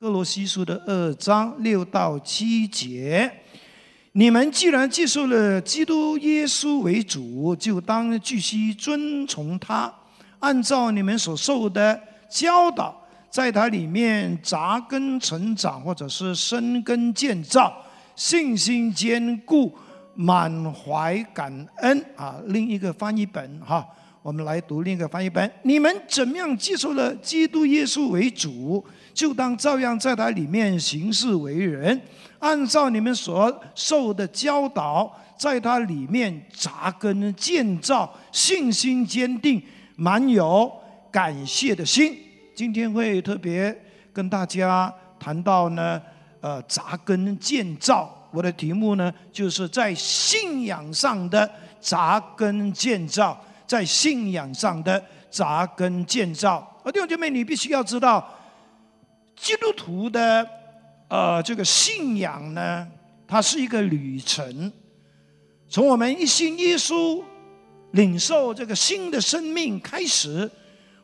哥罗西书的二章六到七节。你们既然接受了基督耶稣为主，就当继续遵从他，按照你们所受的教导，在他里面扎根成长，或者是生根建造，信心坚固，满怀感恩啊！另一个翻译本哈，我们来读另一个翻译本：你们怎样接受了基督耶稣为主，就当照样在他里面行事为人。按照你们所受的教导，在它里面扎根建造，信心坚定，满有感谢的心。今天会特别跟大家谈到呢，呃，扎根建造。我的题目呢，就是在信仰上的扎根建造，在信仰上的扎根建造。而弟兄姐妹，你必须要知道，基督徒的。呃，这个信仰呢，它是一个旅程。从我们一信耶稣，领受这个新的生命开始，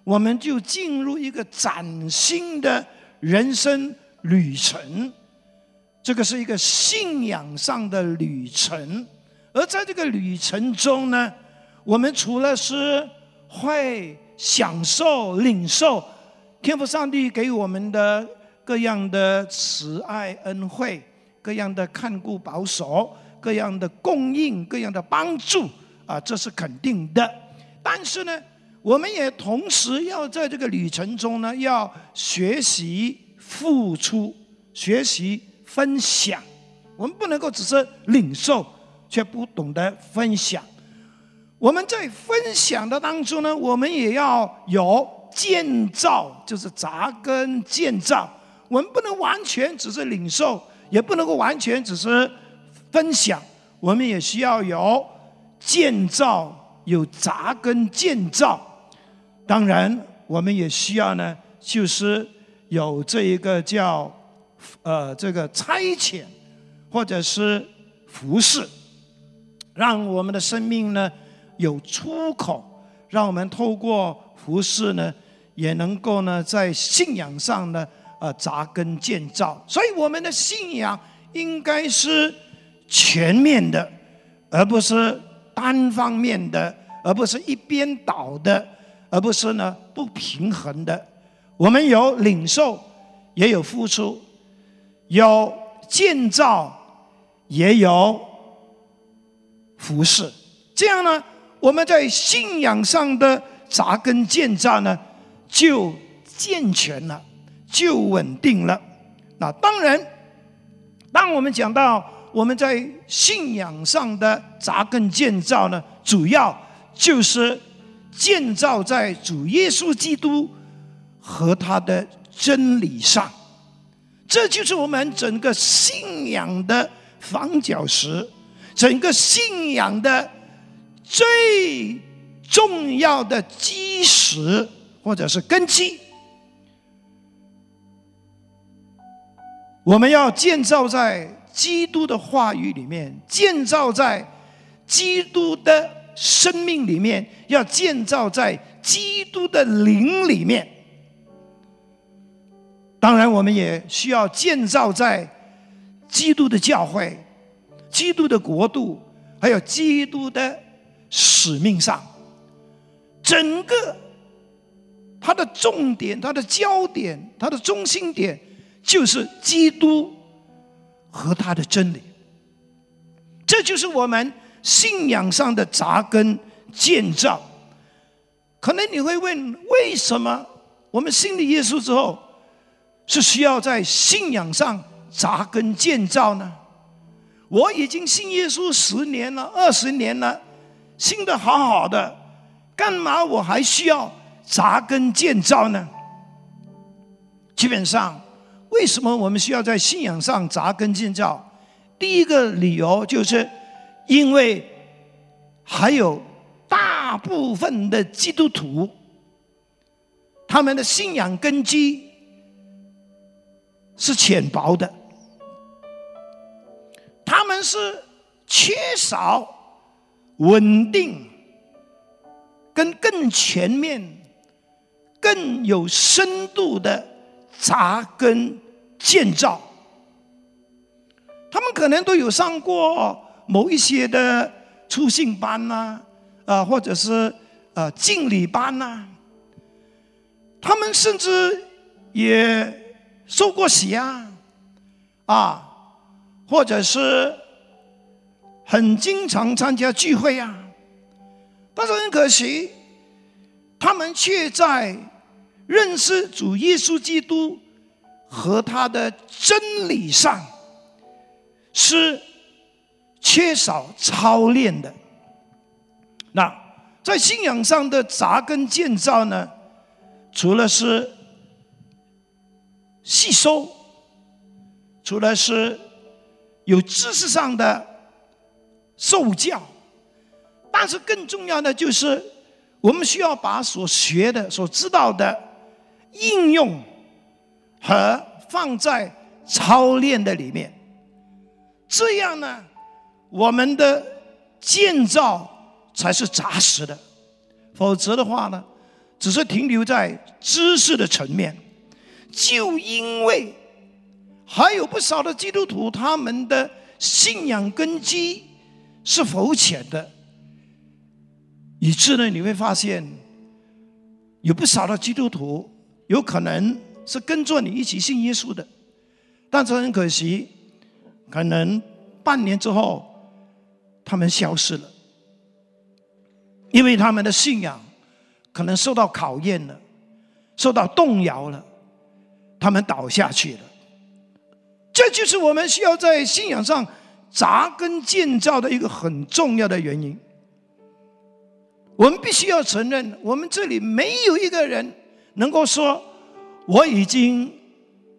我们就进入一个崭新的人生旅程。这个是一个信仰上的旅程。而在这个旅程中呢，我们除了是会享受、领受天赋上帝给我们的。各样的慈爱恩惠，各样的看顾保守，各样的供应，各样的帮助啊，这是肯定的。但是呢，我们也同时要在这个旅程中呢，要学习付出，学习分享。我们不能够只是领受，却不懂得分享。我们在分享的当中呢，我们也要有建造，就是扎根建造。我们不能完全只是领受，也不能够完全只是分享，我们也需要有建造，有扎根建造。当然，我们也需要呢，就是有这一个叫呃这个差遣，或者是服侍，让我们的生命呢有出口，让我们透过服侍呢，也能够呢在信仰上呢。呃，扎根建造，所以我们的信仰应该是全面的，而不是单方面的，而不是一边倒的，而不是呢不平衡的。我们有领受，也有付出，有建造，也有服侍。这样呢，我们在信仰上的扎根建造呢，就健全了。就稳定了。那当然，当我们讲到我们在信仰上的扎根建造呢，主要就是建造在主耶稣基督和他的真理上。这就是我们整个信仰的房角石，整个信仰的最重要的基石或者是根基。我们要建造在基督的话语里面，建造在基督的生命里面，要建造在基督的灵里面。当然，我们也需要建造在基督的教会、基督的国度，还有基督的使命上。整个它的重点、它的焦点、它的中心点。就是基督和他的真理，这就是我们信仰上的扎根建造。可能你会问，为什么我们信了耶稣之后，是需要在信仰上扎根建造呢？我已经信耶稣十年了、二十年了，信的好好的，干嘛我还需要扎根建造呢？基本上。为什么我们需要在信仰上扎根建造？第一个理由就是，因为还有大部分的基督徒，他们的信仰根基是浅薄的，他们是缺少稳定、跟更全面、更有深度的扎根。建造。他们可能都有上过某一些的初信班呐，啊，或者是呃敬礼班呐。他们甚至也受过洗啊，啊，或者是很经常参加聚会啊。但是很可惜，他们却在认识主耶稣基督和他的真理上是缺少操练的。那在信仰上的扎根建造呢？除了是吸收，除了是有知识上的受教。但是更重要的就是，我们需要把所学的、所知道的应用和放在操练的里面。这样呢，我们的建造才是扎实的。否则的话呢，只是停留在知识的层面。就因为还有不少的基督徒，他们的信仰根基是浮浅的。以致呢，你会发现有不少的基督徒有可能是跟着你一起信耶稣的，但是很可惜，可能半年之后他们消失了，因为他们的信仰可能受到考验了，受到动摇了，他们倒下去了。这就是我们需要在信仰上扎根建造的一个很重要的原因。我们必须要承认，我们这里没有一个人能够说我已经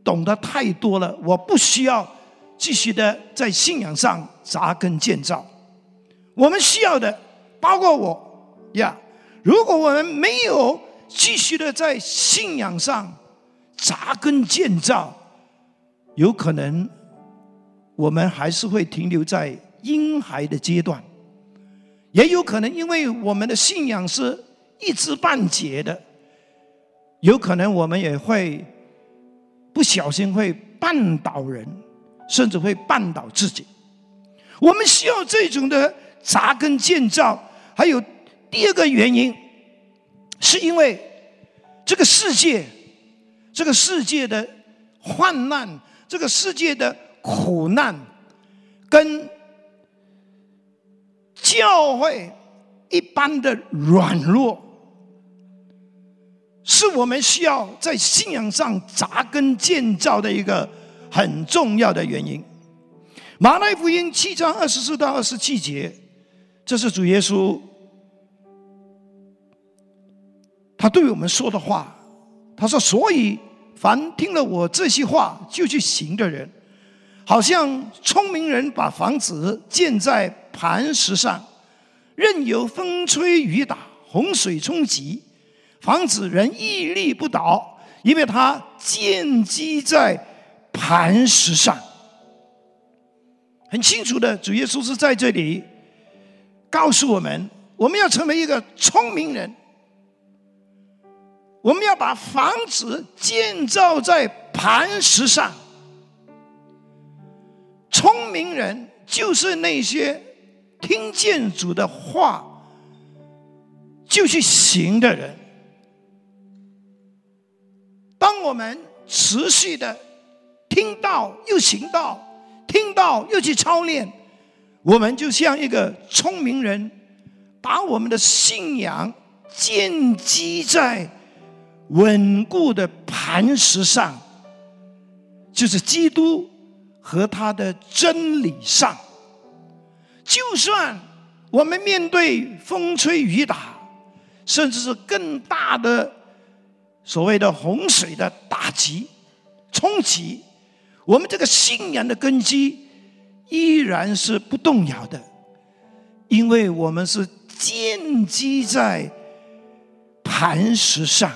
懂得太多了，我不需要继续的在信仰上扎根建造。我们需要的，包括我呀。如果我们没有继续的在信仰上扎根建造，有可能我们还是会停留在婴孩的阶段。也有可能，因为我们的信仰是一知半解的，有可能我们也会不小心会绊倒人，甚至会绊倒自己。我们需要这种的扎根建造。还有第二个原因，是因为这个世界，这个世界的患难，这个世界的苦难，跟。教会一般的软弱，是我们需要在信仰上扎根建造的一个很重要的原因。马太福音七章二十四到二十七节，这是主耶稣他对我们说的话。他说：“所以凡听了我这些话就去行的人。”好像聪明人把房子建在磐石上，任由风吹雨打、洪水冲击，房子仍屹立不倒，因为它建基在磐石上。很清楚的，主耶稣是在这里告诉我们：我们要成为一个聪明人，我们要把房子建造在磐石上。聪明人就是那些听见主的话就去行的人。当我们持续的听到又行道，听到又去操练，我们就像一个聪明人，把我们的信仰建基在稳固的磐石上，就是基督。和他的真理上，就算我们面对风吹雨打，甚至是更大的所谓的洪水的打击冲击，我们这个信仰的根基依然是不动摇的，因为我们是建基在磐石上。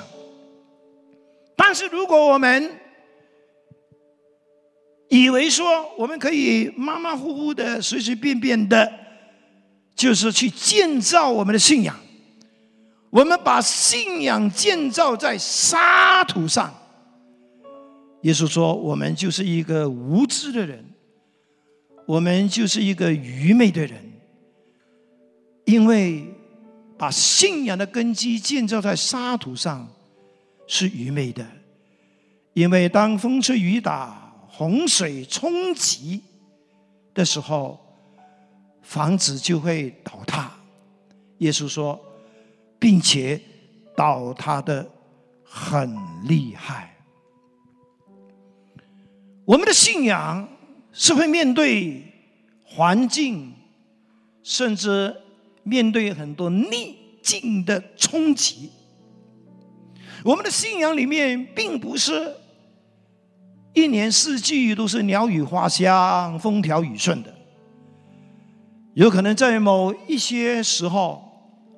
但是如果我们以为说我们可以马马虎虎的、随随便便的，就是去建造我们的信仰。我们把信仰建造在沙土上，耶稣说：“我们就是一个无知的人，我们就是一个愚昧的人，因为把信仰的根基建造在沙土上是愚昧的。因为当风吹雨打、洪水冲击的时候，房子就会倒塌。”耶稣说，并且倒塌的很厉害。我们的信仰是会面对环境，甚至面对很多逆境的冲击。我们的信仰里面并不是一年四季都是鸟语花香、风调雨顺的，有可能在某一些时候，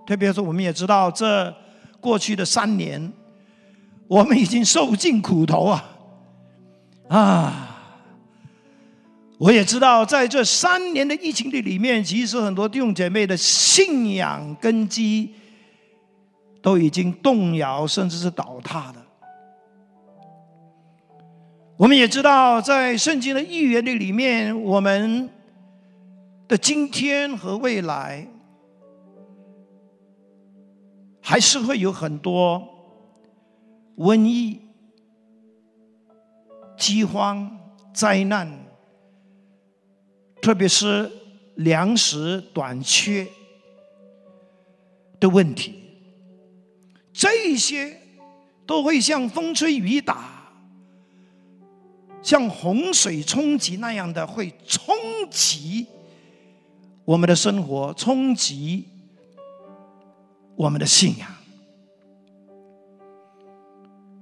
特别是我们也知道，这过去的三年，我们已经受尽苦头啊。啊！我也知道，在这三年的疫情的里面，其实很多弟兄姐妹的信仰根基都已经动摇，甚至是倒塌的。我们也知道，在圣经的预言的里面，我们的今天和未来，还是会有很多瘟疫。饥荒、灾难，特别是粮食短缺的问题，这些都会像风吹雨打、像洪水冲击那样的，会冲击我们的生活，冲击我们的信仰。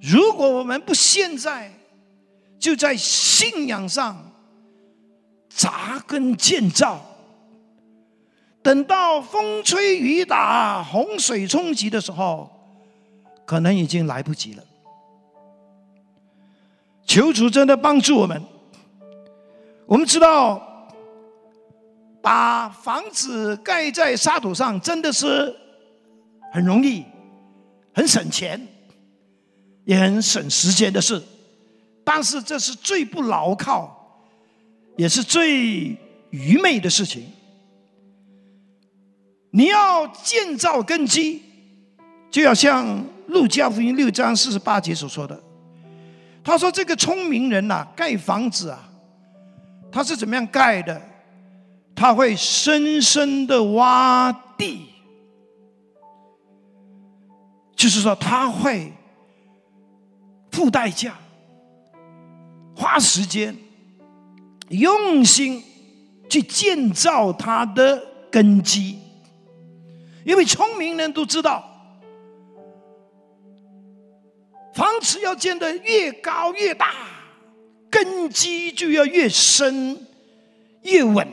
如果我们不现在，就在信仰上扎根建造，等到风吹雨打、洪水冲击的时候，可能已经来不及了。求主真的帮助我们。我们知道，把房子盖在沙土上真的是很容易、很省钱，也很省时间的事。但是这是最不牢靠，也是最愚昧的事情。你要建造根基，就要像路加福音六章四十八节所说的。他说：“这个聪明人呐，盖房子啊，他是怎么样盖的？他会深深的挖地，就是说他会付代价。”花时间、用心去建造它的根基，因为聪明人都知道，房子要建得越高越大，根基就要越深、越稳、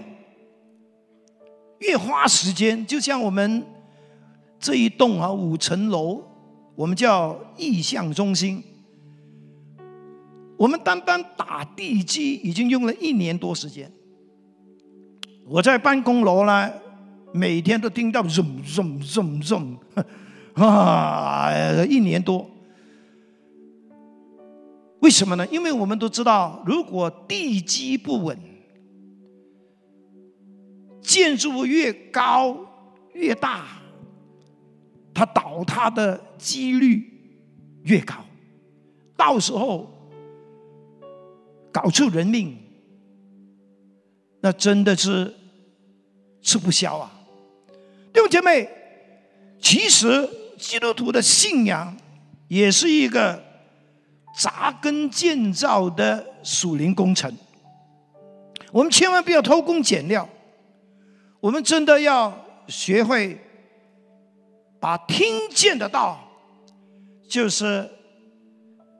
越花时间。就像我们这一栋啊，五层楼，我们叫意向中心。我们单单打地基已经用了一年多时间。我在办公楼呢，每天都听到 zoom zoom zoom zoom，啊，一年多。为什么呢？因为我们都知道，如果地基不稳，建筑物越高越大，它倒塌的几率越高，到时候。搞出人命，那真的是吃不消啊！弟兄姐妹，其实基督徒的信仰也是一个扎根建造的属灵工程。我们千万不要偷工减料，我们真的要学会把听见的道，就是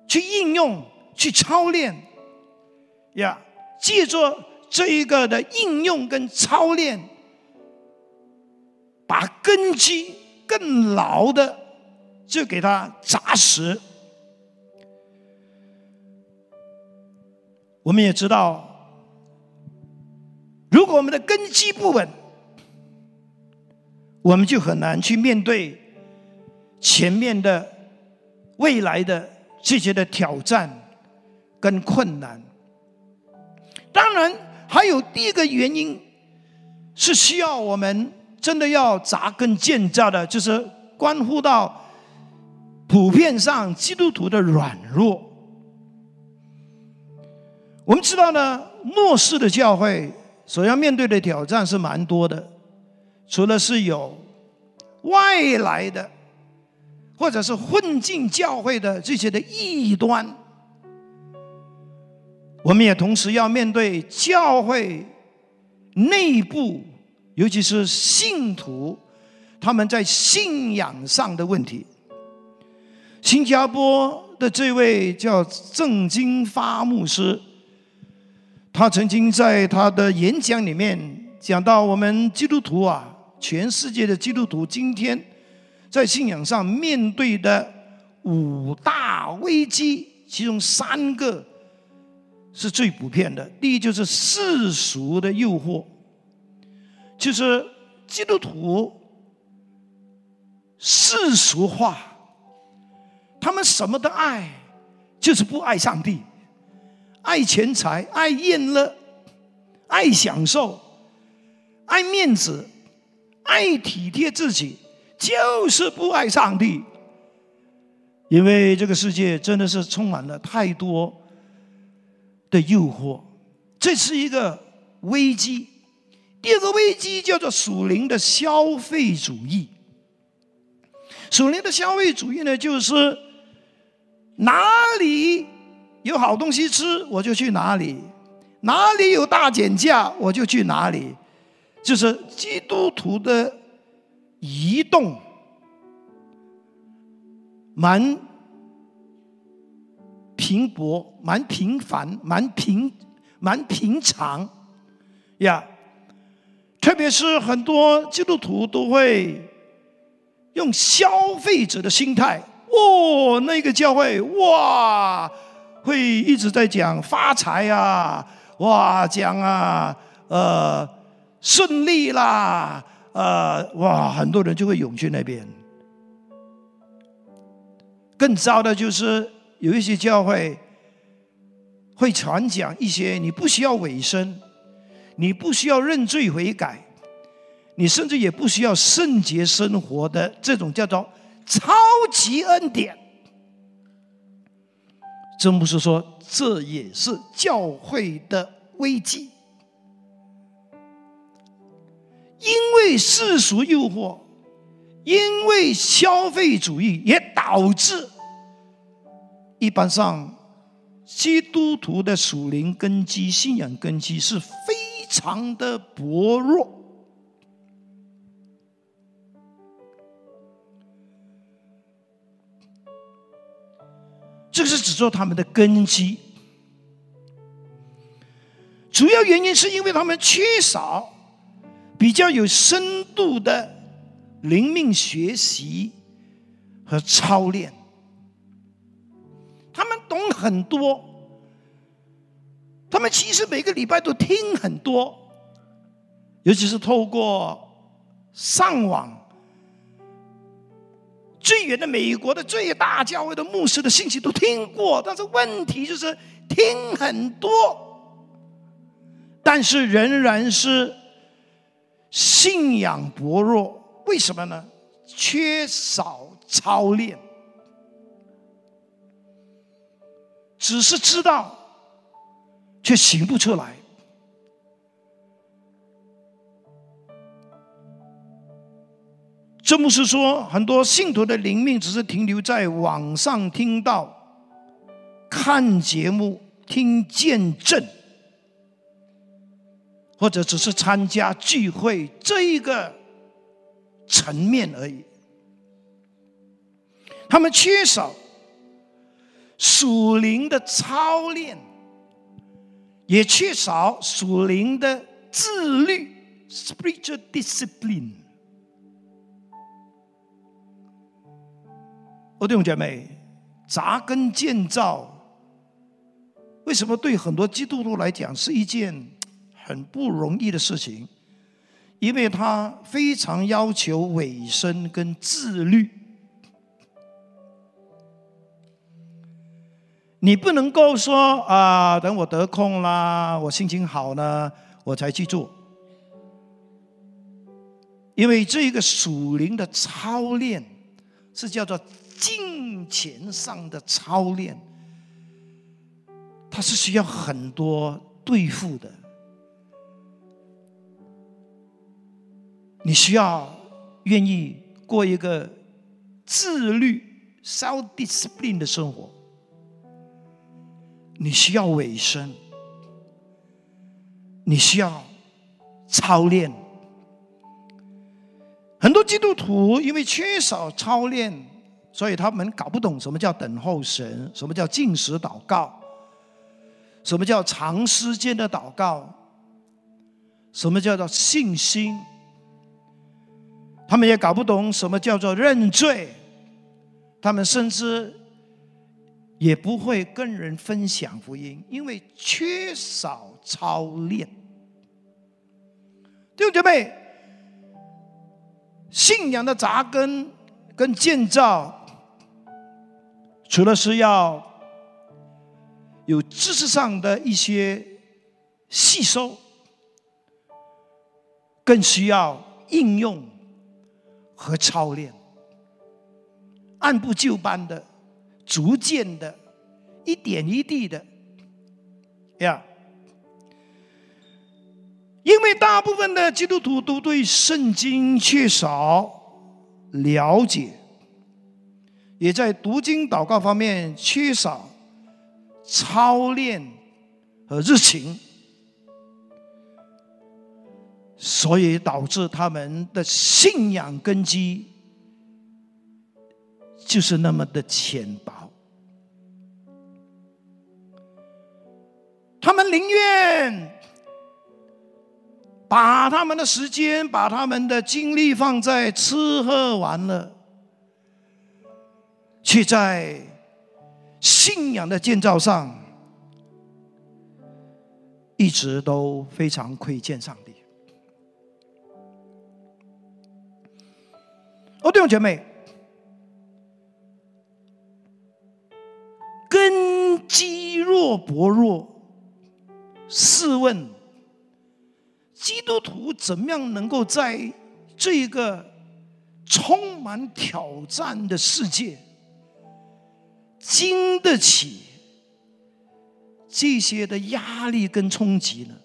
去应用、去操练。呀，借助这一个的应用跟操练，把根基更牢的就给它扎实。我们也知道，如果我们的根基不稳，我们就很难去面对前面的未来的这些的挑战。跟困难。当然，还有第一个原因是需要我们真的要扎根建造的，就是关乎到普遍上基督徒的软弱。我们知道呢，末世的教会所要面对的挑战是蛮多的，除了是有外来的。或者是混进教会的这些的异端，我们也同时要面对教会内部，尤其是信徒他们在信仰上的问题。新加坡的这位叫郑金发牧师，他曾经在他的演讲里面讲到，我们基督徒啊，全世界的基督徒今天。在信仰上面对的五大危机，其中三个是最普遍的。第一就是世俗的诱惑，就是基督徒世俗化，他们什么都爱，就是不爱上帝，爱钱财，爱宴乐，爱享受，爱面子，爱体贴自己。就是不爱上帝，因为这个世界真的是充满了太多的诱惑，这是一个危机。第二个危机叫做属灵的消费主义。属灵的消费主义呢，就是哪里有好东西吃，我就去哪里；哪里有大减价，我就去哪里。就是基督徒的。移动蛮平薄、蛮平凡、蛮平、蛮平常呀。特别是很多基督徒都会用消费者的心态，哦，那个教会哇，会一直在讲发财啊，哇，讲啊，呃，顺利啦。呃，哇，很多人就会涌去那边。更糟的就是有一些教会会传讲一些你不需要委身，你不需要认罪悔改，你甚至也不需要圣洁生活的这种叫做超级恩典。真不是说这也是教会的危机。因为世俗诱惑，因为消费主义，也导致一般上基督徒的属灵根基、信仰根基是非常的薄弱。这个是指做他们的根基，主要原因是因为他们缺少。比较有深度的灵命学习和操练，他们懂很多，他们其实每个礼拜都听很多，尤其是透过上网，最远的美国的最大教会的牧师的信息都听过，但是问题就是听很多，但是仍然是。信仰薄弱，为什么呢？缺少操练，只是知道，却行不出来。这不是说很多信徒的灵命只是停留在网上听到、看节目、听见证。或者只是参加聚会这一个层面而已，他们缺少属灵的操练，也缺少属灵的自律 （spiritual discipline）。我弟兄姐妹，扎根建造，为什么对很多基督徒来讲是一件？很不容易的事情，因为他非常要求委身跟自律。你不能够说啊，等我得空啦，我心情好呢，我才去做。因为这个属灵的操练，是叫做金钱上的操练，它是需要很多对付的。你需要愿意过一个自律、self discipline 的生活。你需要尾声，你需要操练。很多基督徒因为缺少操练，所以他们搞不懂什么叫等候神，什么叫进食祷告，什么叫长时间的祷告，什么叫做信心。他们也搞不懂什么叫做认罪，他们甚至。也不会跟人分享福音，因为缺少操练。弟兄姐妹，信仰的扎根跟建造，除了是要有知识上的一些吸收，更需要应用和操练，按部就班的。逐渐的，一点一滴的，呀，因为大部分的基督徒都对圣经缺少了解，也在读经祷告方面缺少操练和热情，所以导致他们的信仰根基就是那么的浅薄。他们宁愿把他们的时间、把他们的精力放在吃喝玩乐，却在信仰的建造上一直都非常亏欠上帝。哦，弟兄姐妹，根基若薄弱。试问，基督徒怎么样能够在这个充满挑战的世界，经得起这些的压力跟冲击呢？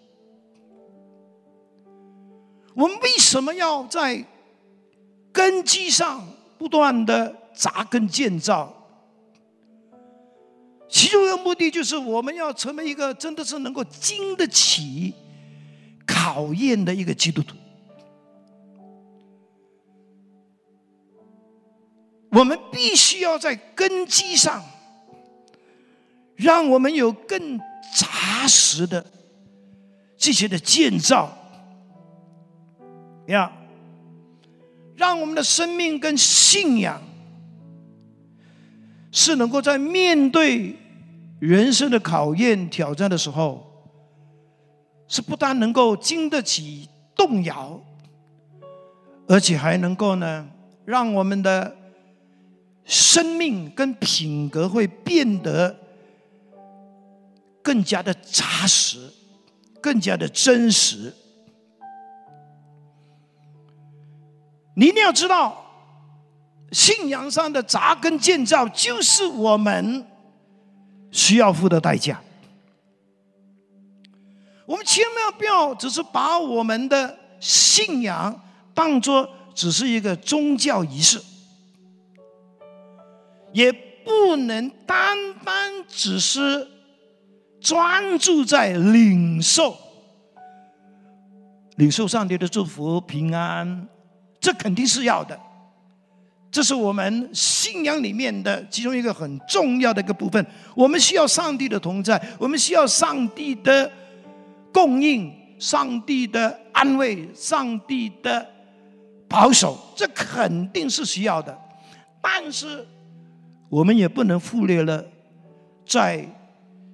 我们为什么要在根基上不断的扎根建造？其中一个目的就是，我们要成为一个真的是能够经得起考验的一个基督徒。我们必须要在根基上，让我们有更扎实的这些的建造，呀，让我们的生命跟信仰是能够在面对。人生的考验、挑战的时候，是不但能够经得起动摇，而且还能够呢，让我们的生命跟品格会变得更加的扎实，更加的真实。你一定要知道，信仰上的扎根建造，就是我们。需要付的代价，我们千万不要只是把我们的信仰当作只是一个宗教仪式，也不能单单只是专注在领受、领受上帝的祝福、平安，这肯定是要的。这是我们信仰里面的其中一个很重要的一个部分。我们需要上帝的同在，我们需要上帝的供应、上帝的安慰、上帝的保守，这肯定是需要的。但是，我们也不能忽略了在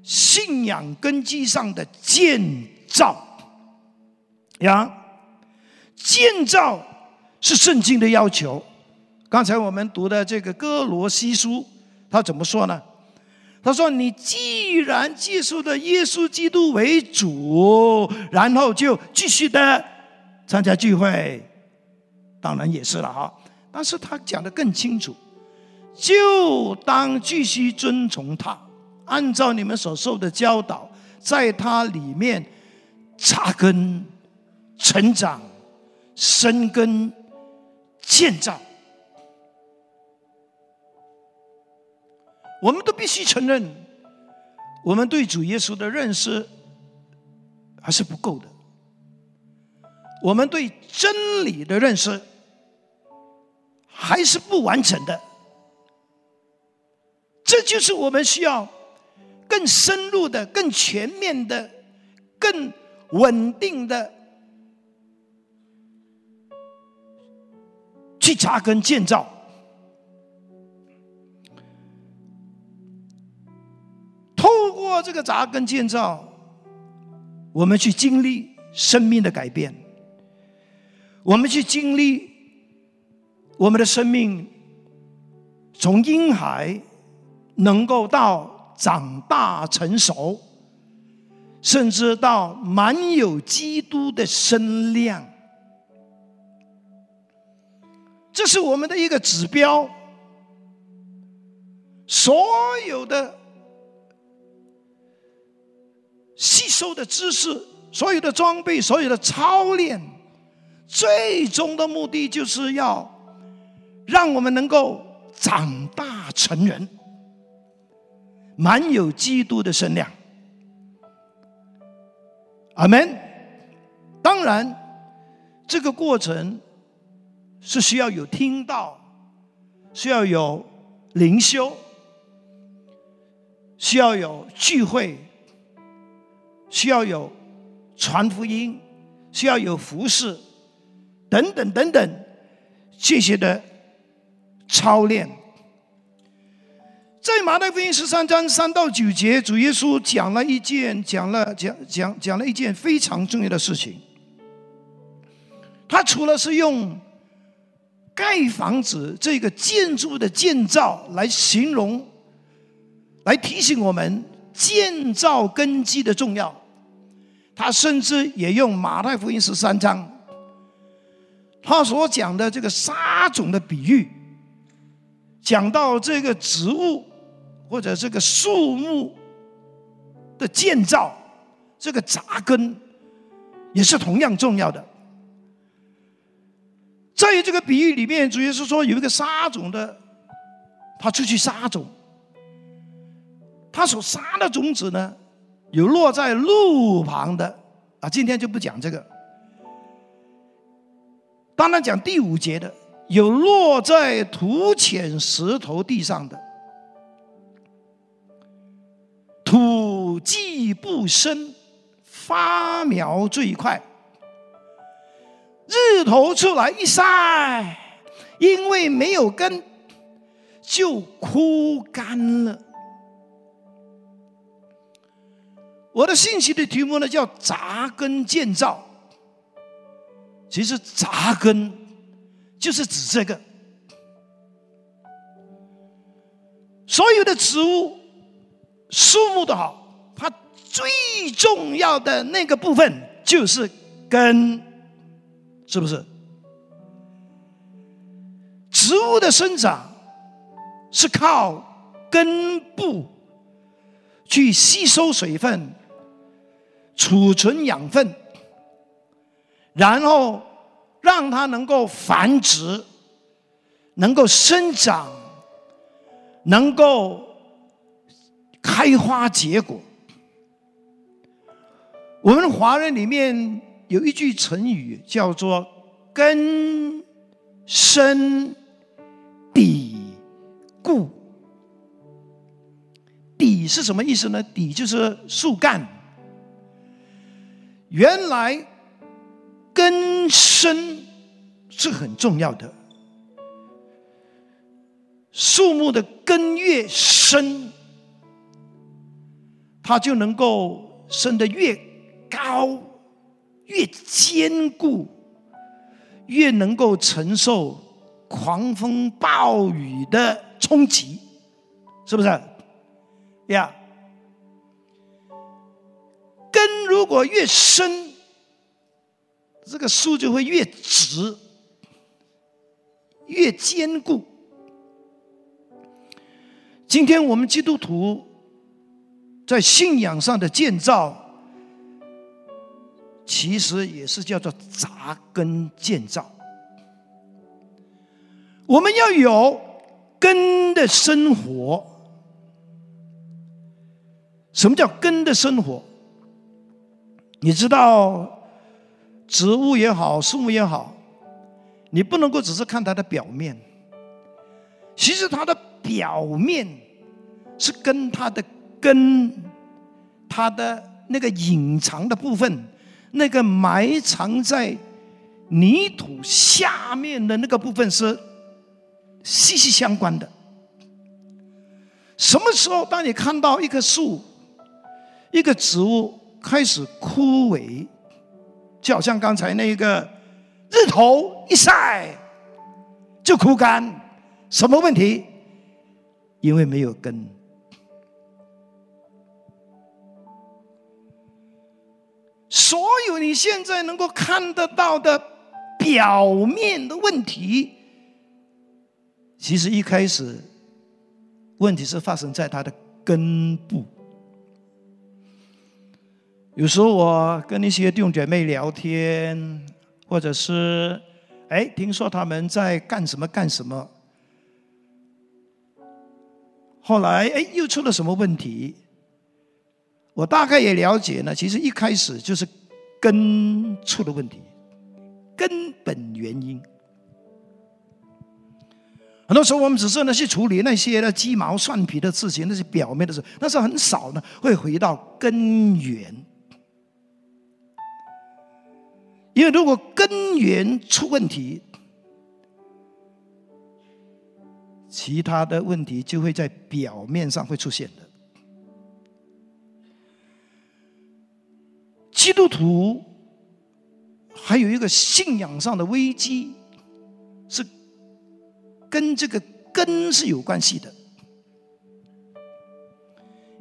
信仰根基上的建造。呀，建造是圣经的要求。刚才我们读的这个哥罗西书，他怎么说呢？他说：“你既然接受的耶稣基督为主，然后就继续的参加聚会，当然也是了哈。但是他讲的更清楚，就当继续遵从他，按照你们所受的教导，在他里面扎根、成长、生根、建造。”我们都必须承认，我们对主耶稣的认识还是不够的。我们对真理的认识还是不完整的。这就是我们需要更深入的、更全面的、更稳定的去扎根建造。透过这个扎根建造，我们去经历生命的改变，我们去经历我们的生命从婴孩能够到长大成熟，甚至到满有基督的身量，这是我们的一个指标。所有的。吸收的知识，所有的装备，所有的操练，最终的目的就是要让我们能够长大成人，满有基督的身量。阿门。当然，这个过程是需要有听到，需要有灵修，需要有聚会。需要有传福音，需要有服饰，等等等等这些的操练。在马太福音十三章三到九节，主耶稣讲了一件，讲了讲讲讲了一件非常重要的事情。他除了是用盖房子这个建筑的建造来形容，来提醒我们。建造根基的重要，他甚至也用马太福音十三章，他所讲的这个沙种的比喻，讲到这个植物或者这个树木的建造，这个扎根也是同样重要的。在于这个比喻里面，主要是说有一个沙种的，他出去撒种。他所撒的种子呢，有落在路旁的啊，今天就不讲这个。当然讲第五节的，有落在土浅石头地上的，既不深，发苗最快，日头出来一晒，因为没有根，就枯干了。我的信息的题目呢，叫扎根建造。其实扎根就是指这个。所有的植物、树木都好，最重要的那个部分就是根，是不是？植物的生长是靠根部去吸收水分。储存养分，然后让它能够繁殖，能够生长，能够开花结果。我们华人里面有一句成语叫做“根深蒂固”。底是什么意思呢？底就是树干。原来根深是很重要的，树木的根越深，它就能够生得越高、越坚固，越能够承受狂风暴雨的冲击，是不是？呀。根如果越深，这个树就会越直、越坚固。今天我们基督徒在信仰上的建造。其实也是叫做扎根建造。我们要有根的生活。什么叫根的生活？你知道，植物也好，树木也好，你不能够只是看它的表面。其实它的表面是跟它的根，它的那个隐藏的部分。那个埋藏在泥土下面的那个部分是息息相关的。什么时候，当你看到一棵树、一个植物开始枯萎，就好像刚才那一个日头一晒就枯干，什么问题？因为没有根。所有你现在能够看得到的表面的问题，其实一开始问题是发生在它的根部。有时候我跟一些弟兄姐妹聊天，或者是哎，听说他们在干什么干什么，后来哎，又出了什么问题？我大概也了解呢，其实一开始就是根出了问题，根本原因。很多时候我们只是呢去处理那些的鸡毛蒜皮的事情，那些表面的事，但是很少呢会回到根源。因为如果根源出问题，其他的问题就会在表面上会出现的。基督徒还有一个信仰上的危机，是跟这个根是有关系的。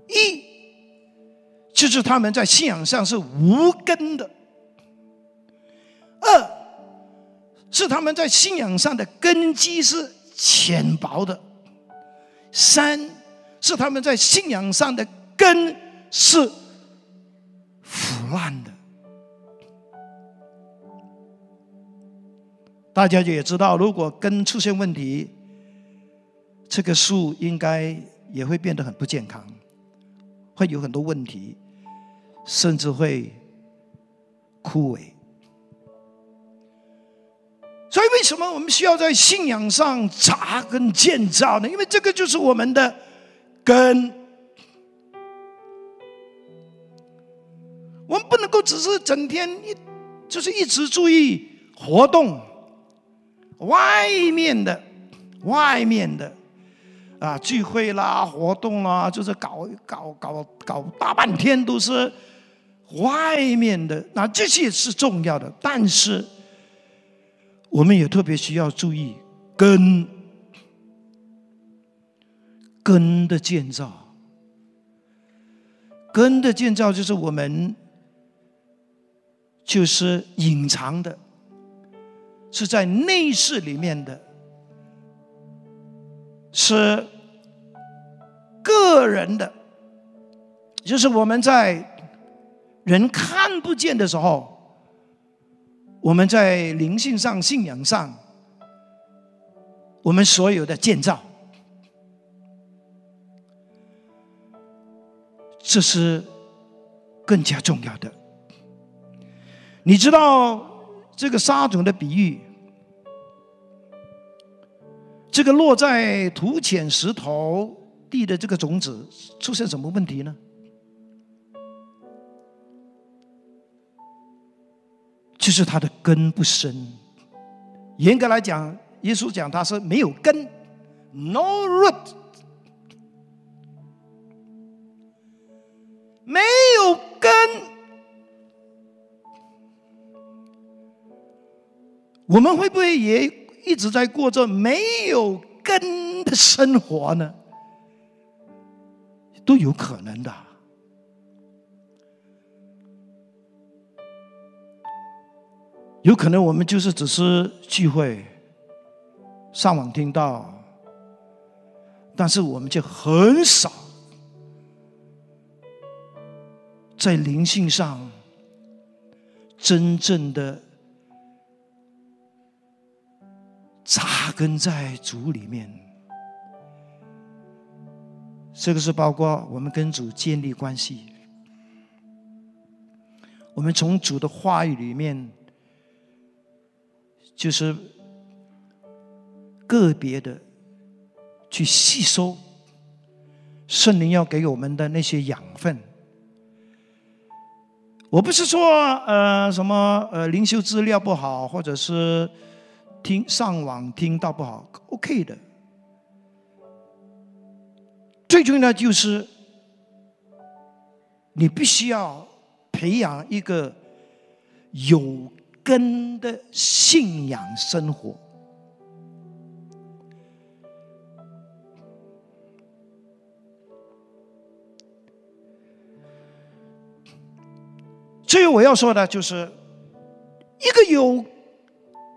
一就是他们在信仰上是无根的；二是他们在信仰上的根基是浅薄的；三是他们在信仰上的根是。烂的，大家也知道，如果根出现问题，这个树应该也会变得很不健康，会有很多问题，甚至会枯萎。所以，为什么我们需要在信仰上扎根建造呢？因为这个就是我们的根。不能够只是整天一，就是一直注意活动，外面的，外面的，啊，聚会啦，活动啦，就是搞搞搞搞大半天都是外面的，那这些是重要的，但是我们也特别需要注意根，根的建造，根的建造就是我们。就是隐藏的，是在内室里面的，是个人的，就是我们在人看不见的时候，我们在灵性上、信仰上，我们所有的建造，这是更加重要的。你知道这个沙种的比喻，这个落在土浅石头地的这个种子出现什么问题呢？就是它的根不深。严格来讲，耶稣讲它是没有根，no root，没有根。我们会不会也一直在过着没有根的生活呢？都有可能的。有可能我们就是只是聚会，上网听到，但是我们就很少在灵性上真正的扎根在主里面。这个是包括我们跟主建立关系，我们从主的话语里面。就是个别的去吸收圣灵要给我们的那些养分。我不是说呃什么呃灵修资料不好，或者是听上网听到不好，OK 的。最重要的就是你必须要培养一个有。根的信仰生活。所以我要说的就是，一个有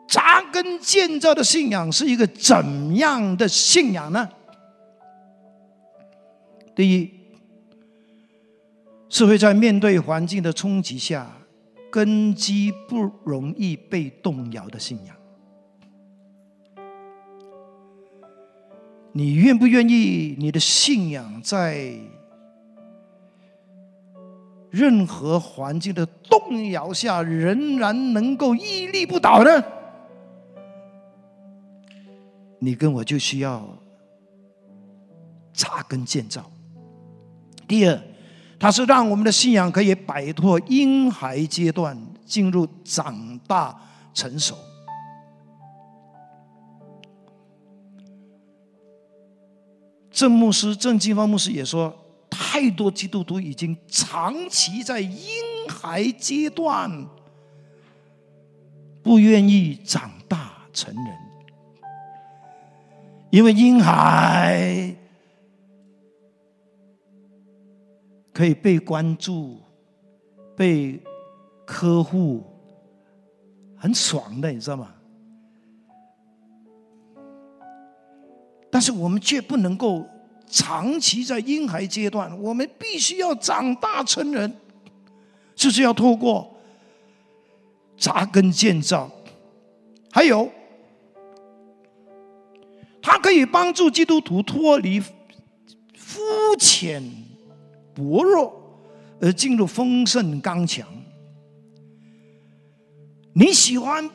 扎根建造的信仰是一个怎样的信仰呢？第一，是会在面对环境的冲击下。根基不容易被动摇的信仰，你愿不愿意你的信仰在任何环境的动摇下仍然能够屹立不倒呢？你跟我就需要扎根建造。第二。它是让我们的信仰可以摆脱婴孩阶段，进入长大成熟。郑牧师、郑金芳牧师也说，太多基督徒已经长期在婴孩阶段，不愿意长大成人，因为婴孩。可以被关注、被呵护，很爽的，你知道吗？但是我们却不能够长期在婴孩阶段，我们必须要长大成人，就是要透过扎根建造，还有，它可以帮助基督徒脱离肤浅。薄弱而进入丰盛刚强，你喜欢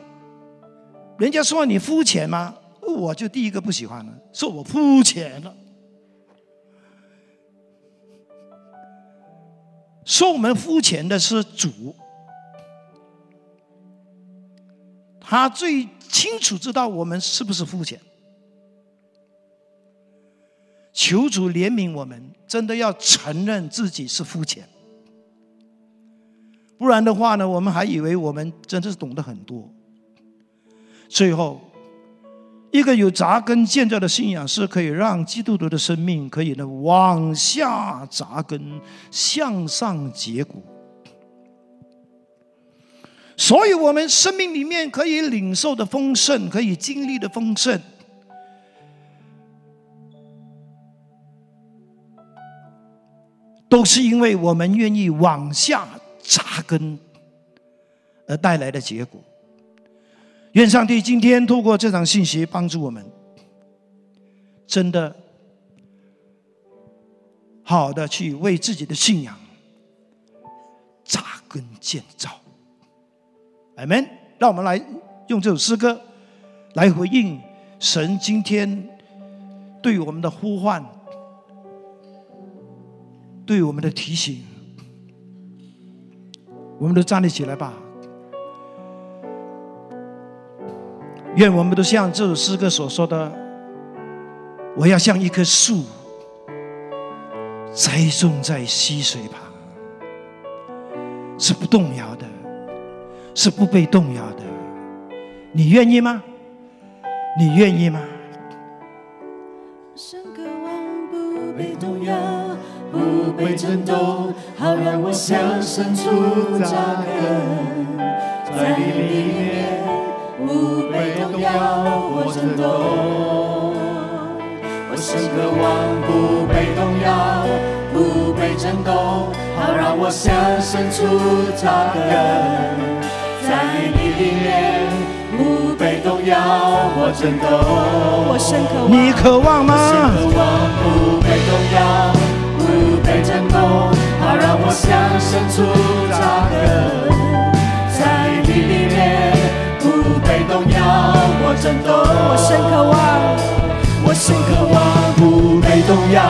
人家说你肤浅吗？我就第一个不喜欢了，说我肤浅了。说我们肤浅的是主，他最清楚知道我们是不是肤浅。求主怜悯我们，真的要承认自己是肤浅，不然的话呢，我们还以为我们真的是懂得很多。最后，一个有扎根建造的信仰，是可以让基督徒的生命可以呢往下扎根，向上结果。所以我们生命里面可以领受的丰盛，可以经历的丰盛。都是因为我们愿意往下扎根而带来的结果。愿上帝今天透过这场信息帮助我们，真的好的去为自己的信仰扎根建造。阿门。让我们来用这首诗歌来回应神今天对我们的呼唤。对我们的提醒，我们都站立起来吧。愿我们都像这首诗歌所说的：“我要像一棵树，栽种在溪水旁，是不动摇的，是不被动摇的。”你愿意吗？你愿意吗？不被震动，好让我向深处扎根，在你里面不被动摇或震动。我深渴望不被动摇，不被震动，好让我向深处扎根，在你里面不被动摇或震动。我深渴望，你渴望吗？渴望不被动摇，被震动，好让我向深处扎根，在你里面不被动摇或震动。我深渴望，我深渴望不被动摇，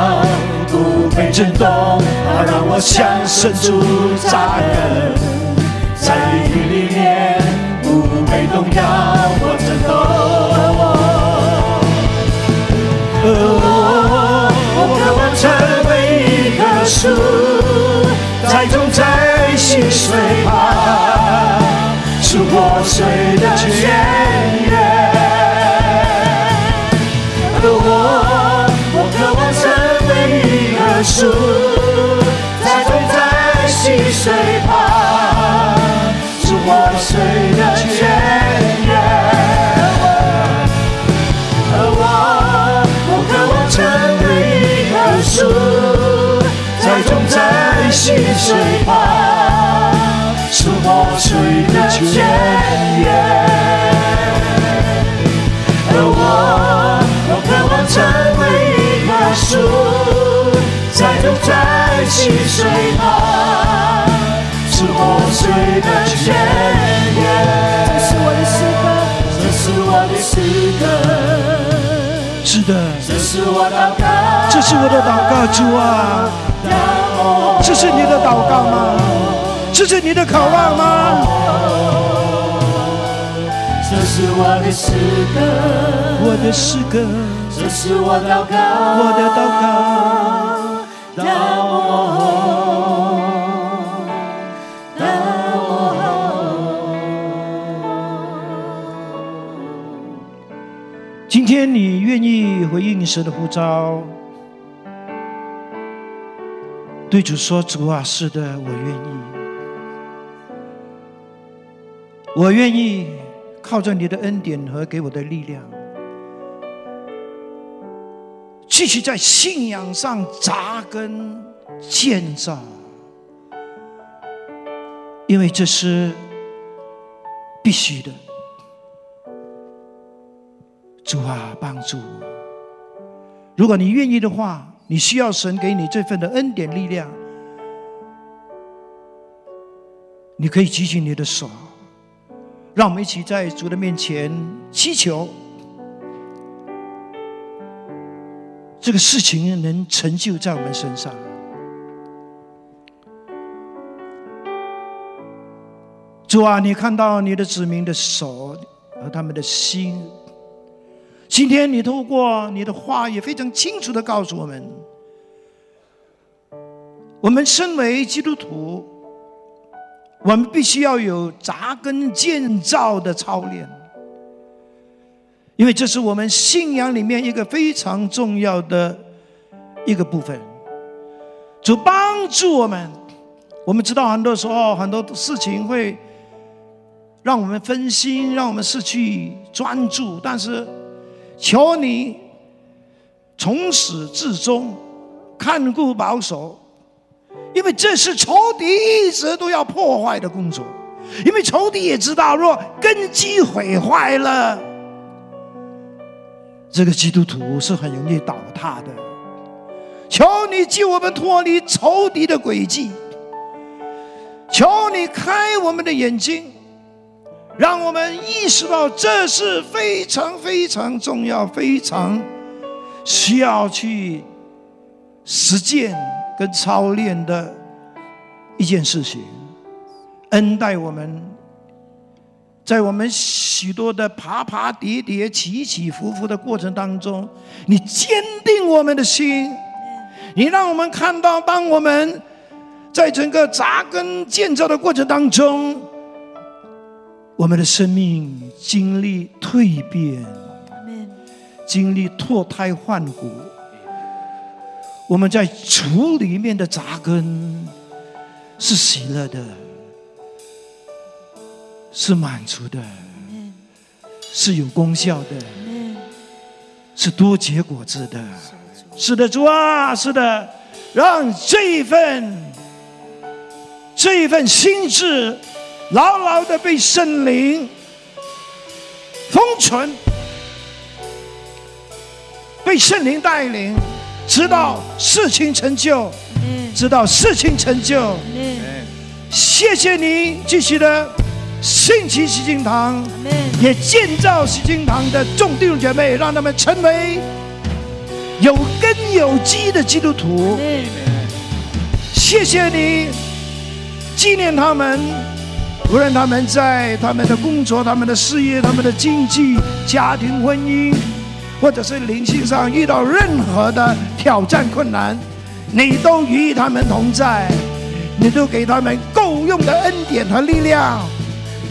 不被震动，好让我向深处扎根，在你里面不被动摇水的泉源。我我渴望成为一棵树，栽种在溪水旁，是活水的泉源。我我渴望成为一棵树，栽种在溪水旁，是活水的泉源。我我渴望成为一棵树，栽种在溪水旁，是活水的泉源。这是我的诗歌，这是我的诗歌，是的，这是我祷告，这是我的祷告，主啊，这是你的祷告吗？这是你的渴望吗？这是我的诗歌，我的诗歌，这是我祷告，我的祷告，到我，到今天你愿意回应神的呼召，对主说：“主啊，是的，我愿意，我愿意靠着你的恩典和给我的力量，继续在信仰上扎根建造，因为这是必须的。”主啊，帮助！如果你愿意的话，你需要神给你这份的恩典力量，你可以举起你的手，让我们一起在主的面前祈求，这个事情能成就在我们身上。主啊，你看到你的子民的手和他们的心。今天你透过你的话也非常清楚的告诉我们，我们身为基督徒，我们必须要有扎根建造的操练，因为这是我们信仰里面一个非常重要的一个部分。主帮助我们，我们知道很多时候很多事情会让我们分心，让我们失去专注，但是。求你从始至终看顾保守，因为这是仇敌一直都要破坏的工作。因为仇敌也知道，若根基毁坏了，这个基督徒是很容易倒塌的。求你救我们脱离仇敌的诡计，求你开我们的眼睛。让我们意识到，这是非常非常重要、非常需要去实践跟操练的一件事情。恩待我们，在我们许多的爬爬叠叠、起起伏伏的过程当中，你坚定我们的心，你让我们看到，当我们在整个扎根建造的过程当中。我们的生命经历蜕变，经历脱胎换骨。我们在土里面的扎根是喜乐的，是满足的，是有功效的，是多结果子的。是的，主。啊，是的，让这一份这一份心智牢牢的被圣灵封存，被圣灵带领，直到事情成就，直到事情成就。谢谢你继续的兴起喜金堂，也建造喜金堂的众弟兄姐妹，让他们成为有根有基的基督徒。谢谢你纪念他们，无论他们在他们的工作、他们的事业、他们的经济、家庭、婚姻，或者是灵性上遇到任何的挑战困难，你都与他们同在，你都给他们够用的恩典和力量，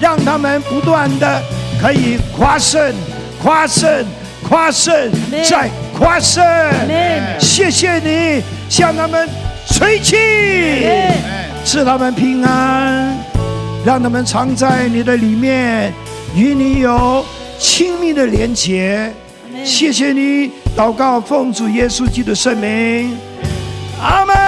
让他们不断的可以夸胜、夸胜、夸胜，再夸胜。谢谢你向他们吹气。赐他们平安，让他们常在你的里面，与你有亲密的连结。谢谢你，祷告奉主耶稣基督圣名，阿门。